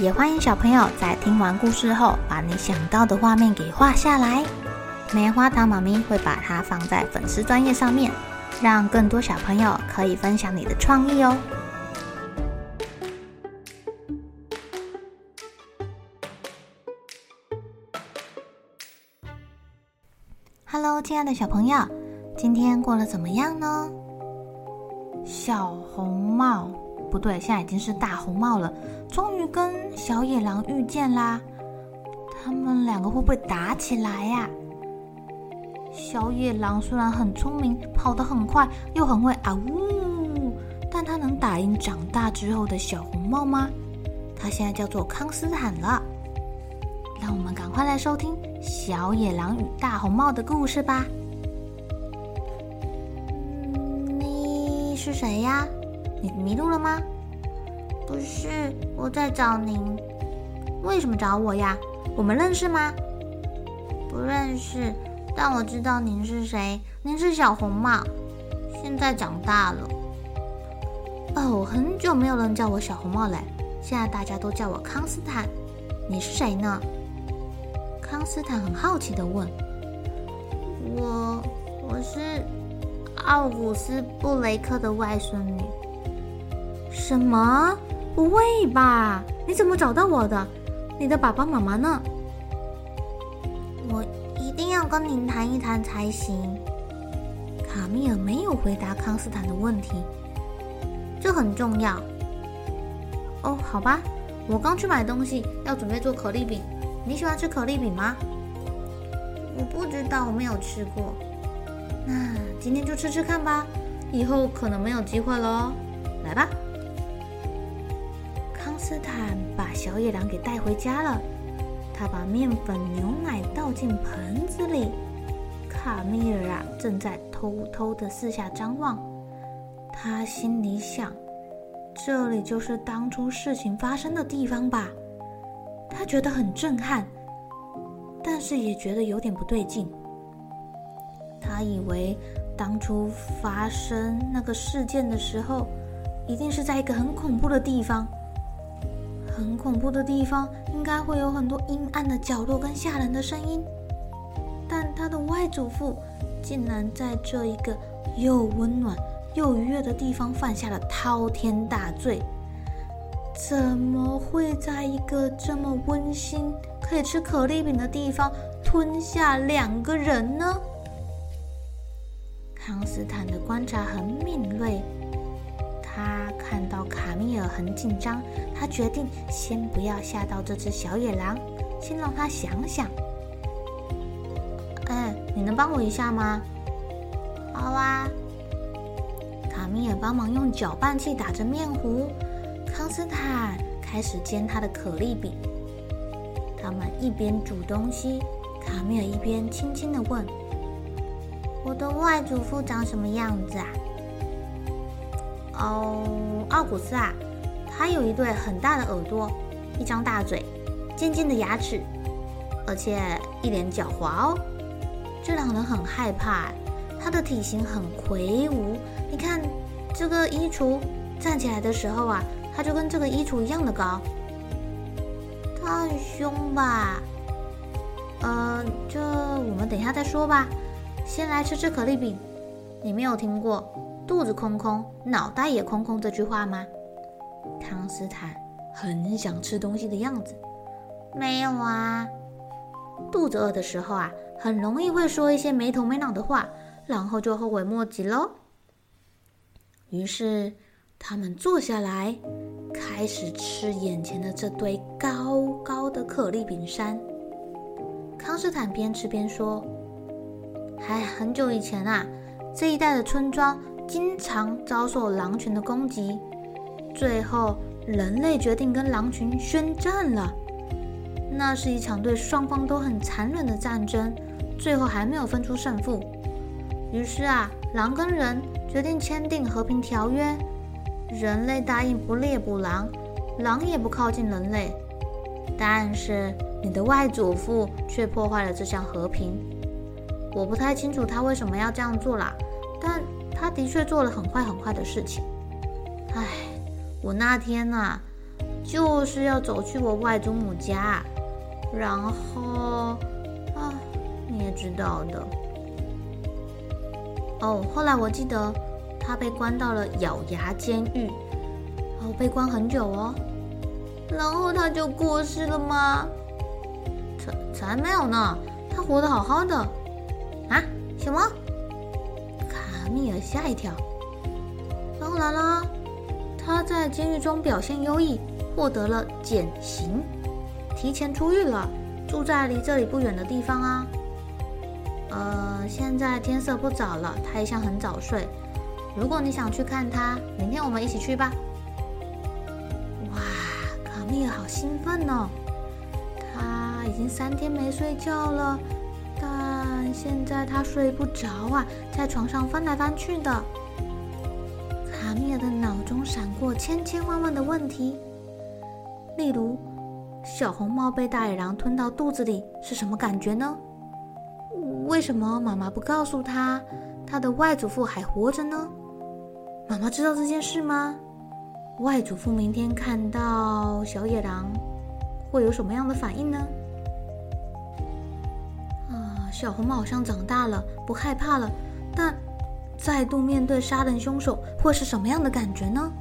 也欢迎小朋友在听完故事后，把你想到的画面给画下来。棉花糖妈咪会把它放在粉丝专页上面，让更多小朋友可以分享你的创意哦。Hello，亲爱的小朋友，今天过得怎么样呢？小红帽，不对，现在已经是大红帽了。终于跟小野狼遇见啦！他们两个会不会打起来呀？小野狼虽然很聪明，跑得很快，又很会啊呜，但他能打赢长大之后的小红帽吗？他现在叫做康斯坦了。让我们赶快来收听小野狼与大红帽的故事吧。你是谁呀？你迷路了吗？不是，我在找您。为什么找我呀？我们认识吗？不认识，但我知道您是谁。您是小红帽，现在长大了。哦，很久没有人叫我小红帽了，现在大家都叫我康斯坦。你是谁呢？康斯坦很好奇的问：“我，我是奥古斯·布雷克的外孙女。”什么？不会吧？你怎么找到我的？你的爸爸妈妈呢？我一定要跟您谈一谈才行。卡米尔没有回答康斯坦的问题，这很重要。哦，好吧，我刚去买东西，要准备做可丽饼。你喜欢吃可丽饼吗？我不知道，我没有吃过。那今天就吃吃看吧，以后可能没有机会喽。来吧。斯坦把小野狼给带回家了。他把面粉、牛奶倒进盆子里。卡米尔啊，正在偷偷的四下张望。他心里想：这里就是当初事情发生的地方吧？他觉得很震撼，但是也觉得有点不对劲。他以为当初发生那个事件的时候，一定是在一个很恐怖的地方。很恐怖的地方，应该会有很多阴暗的角落跟吓人的声音。但他的外祖父竟然在这一个又温暖又愉悦的地方犯下了滔天大罪，怎么会在一个这么温馨可以吃可丽饼的地方吞下两个人呢？康斯坦的观察很敏锐。他看到卡米尔很紧张，他决定先不要吓到这只小野狼，先让他想想。哎，你能帮我一下吗？好啊。卡米尔帮忙用搅拌器打着面糊，康斯坦开始煎他的可丽饼。他们一边煮东西，卡米尔一边轻轻的问：“我的外祖父长什么样子啊？”哦，奥古斯啊，他有一对很大的耳朵，一张大嘴，尖尖的牙齿，而且一脸狡猾哦。这让人很害怕。他的体型很魁梧，你看这个衣橱站起来的时候啊，他就跟这个衣橱一样的高。他很凶吧？呃，这我们等一下再说吧。先来吃吃可丽饼，你没有听过？肚子空空，脑袋也空空，这句话吗？康斯坦很想吃东西的样子。没有啊，肚子饿的时候啊，很容易会说一些没头没脑的话，然后就后悔莫及喽。于是他们坐下来，开始吃眼前的这堆高高的可丽饼山。康斯坦边吃边说：“哎，很久以前啊，这一带的村庄。”经常遭受狼群的攻击，最后人类决定跟狼群宣战了。那是一场对双方都很残忍的战争，最后还没有分出胜负。于是啊，狼跟人决定签订和平条约，人类答应不猎捕狼，狼也不靠近人类。但是你的外祖父却破坏了这项和平。我不太清楚他为什么要这样做啦，但他的确做了很坏很坏的事情。唉，我那天呐、啊，就是要走去我外祖母家，然后啊，你也知道的。哦，后来我记得他被关到了咬牙监狱，哦，被关很久哦，然后他就过世了吗？才才没有呢，他活得好好的。啊？什么？米尔吓一跳。当然啦，他在监狱中表现优异，获得了减刑，提前出狱了，住在离这里不远的地方啊。呃，现在天色不早了，他一向很早睡。如果你想去看他，明天我们一起去吧。哇，卡米尔好兴奋哦！他已经三天没睡觉了，现在他睡不着啊，在床上翻来翻去的。卡米尔的脑中闪过千千万万的问题，例如，小红帽被大野狼吞到肚子里是什么感觉呢？为什么妈妈不告诉他，他的外祖父还活着呢？妈妈知道这件事吗？外祖父明天看到小野狼，会有什么样的反应呢？小红帽好像长大了，不害怕了，但再度面对杀人凶手，会是什么样的感觉呢？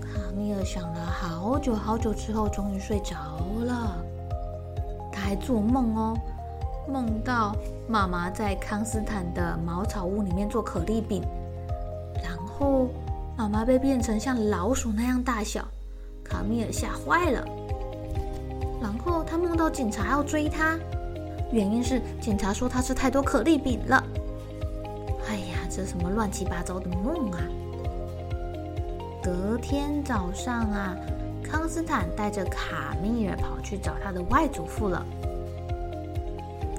卡米尔想了好久好久之后，终于睡着了。他还做梦哦。梦到妈妈在康斯坦的茅草屋里面做可丽饼，然后妈妈被变成像老鼠那样大小，卡米尔吓坏了。然后他梦到警察要追他，原因是警察说他吃太多可丽饼了。哎呀，这什么乱七八糟的梦啊！隔天早上啊，康斯坦带着卡米尔跑去找他的外祖父了。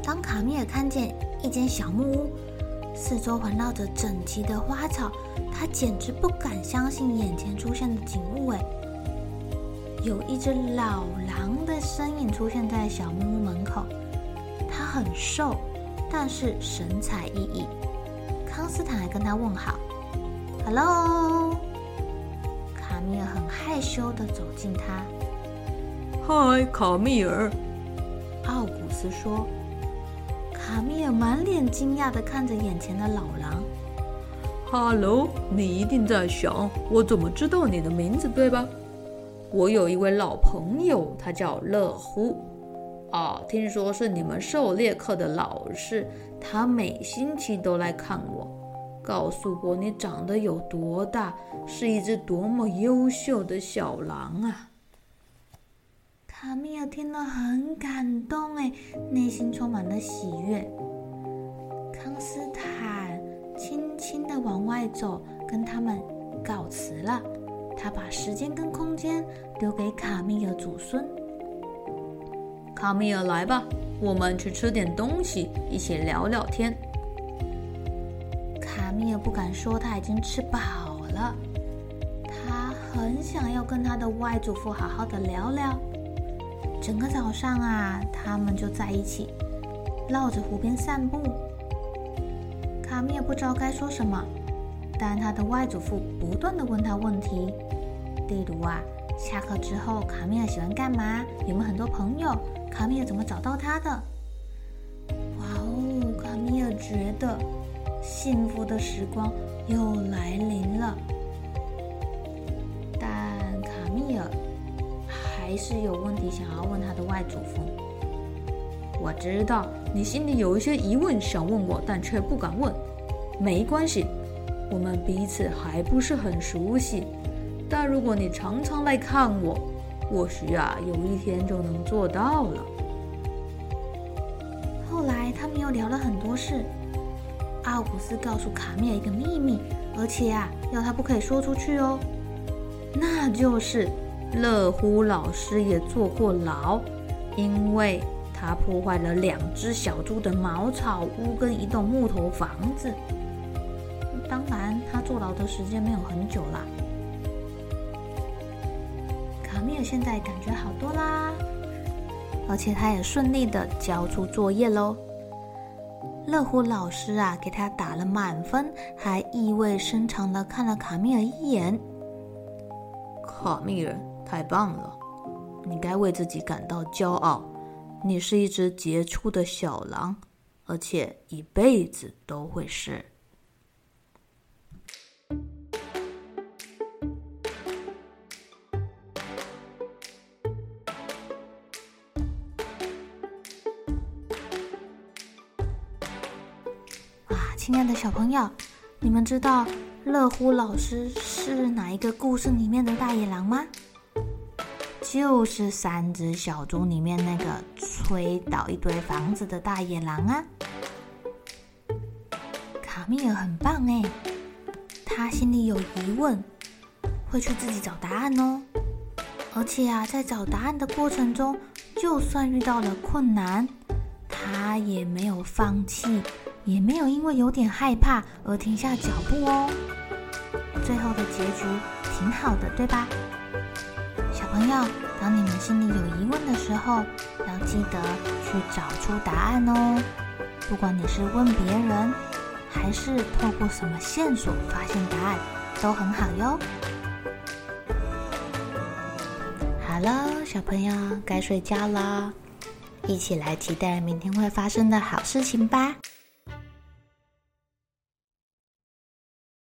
当卡米尔看见一间小木屋，四周环绕着整齐的花草，他简直不敢相信眼前出现的景物。哎，有一只老狼的身影出现在小木屋门口，很瘦，但是神采奕奕。康斯坦还跟他问好：“Hello。”卡米尔很害羞地走近他。“嗨，卡米尔。”奥古斯说。卡米尔满脸惊讶地看着眼前的老狼。哈喽，你一定在想，我怎么知道你的名字，对吧？我有一位老朋友，他叫乐乎。哦，听说是你们狩猎课的老师，他每星期都来看我，告诉我你长得有多大，是一只多么优秀的小狼啊。卡米尔听了很感动，哎，内心充满了喜悦。康斯坦轻轻地往外走，跟他们告辞了。他把时间跟空间留给卡米尔祖孙。卡米尔，来吧，我们去吃点东西，一起聊聊天。卡米尔不敢说他已经吃饱了，他很想要跟他的外祖父好好的聊聊。整个早上啊，他们就在一起，绕着湖边散步。卡米尔不知道该说什么，但他的外祖父不断地问他问题，例如啊，下课之后卡米尔喜欢干嘛？有没有很多朋友？卡米尔怎么找到他的？哇哦，卡米尔觉得幸福的时光又来临了。但卡米尔还是有问题想要问他的外祖父。我知道你心里有一些疑问想问我，但却不敢问。没关系，我们彼此还不是很熟悉。但如果你常常来看我，或许啊，有一天就能做到了。后来他们又聊了很多事。奥古斯告诉卡米尔一个秘密，而且啊，要他不可以说出去哦。那就是乐乎老师也坐过牢，因为他破坏了两只小猪的茅草屋跟一栋木头房子。当然，他坐牢的时间没有很久啦。米尔现在感觉好多啦，而且他也顺利的交出作业喽。乐虎老师啊，给他打了满分，还意味深长的看了卡米尔一眼。卡米尔，太棒了，你该为自己感到骄傲。你是一只杰出的小狼，而且一辈子都会是。亲爱的小朋友，你们知道乐乎老师是哪一个故事里面的大野狼吗？就是三只小猪里面那个吹倒一堆房子的大野狼啊！卡米尔很棒哎，他心里有疑问，会去自己找答案哦。而且啊，在找答案的过程中，就算遇到了困难，他也没有放弃。也没有因为有点害怕而停下脚步哦。最后的结局挺好的，对吧？小朋友，当你们心里有疑问的时候，要记得去找出答案哦。不管你是问别人，还是透过什么线索发现答案，都很好哟。好了，小朋友该睡觉了，一起来期待明天会发生的好事情吧。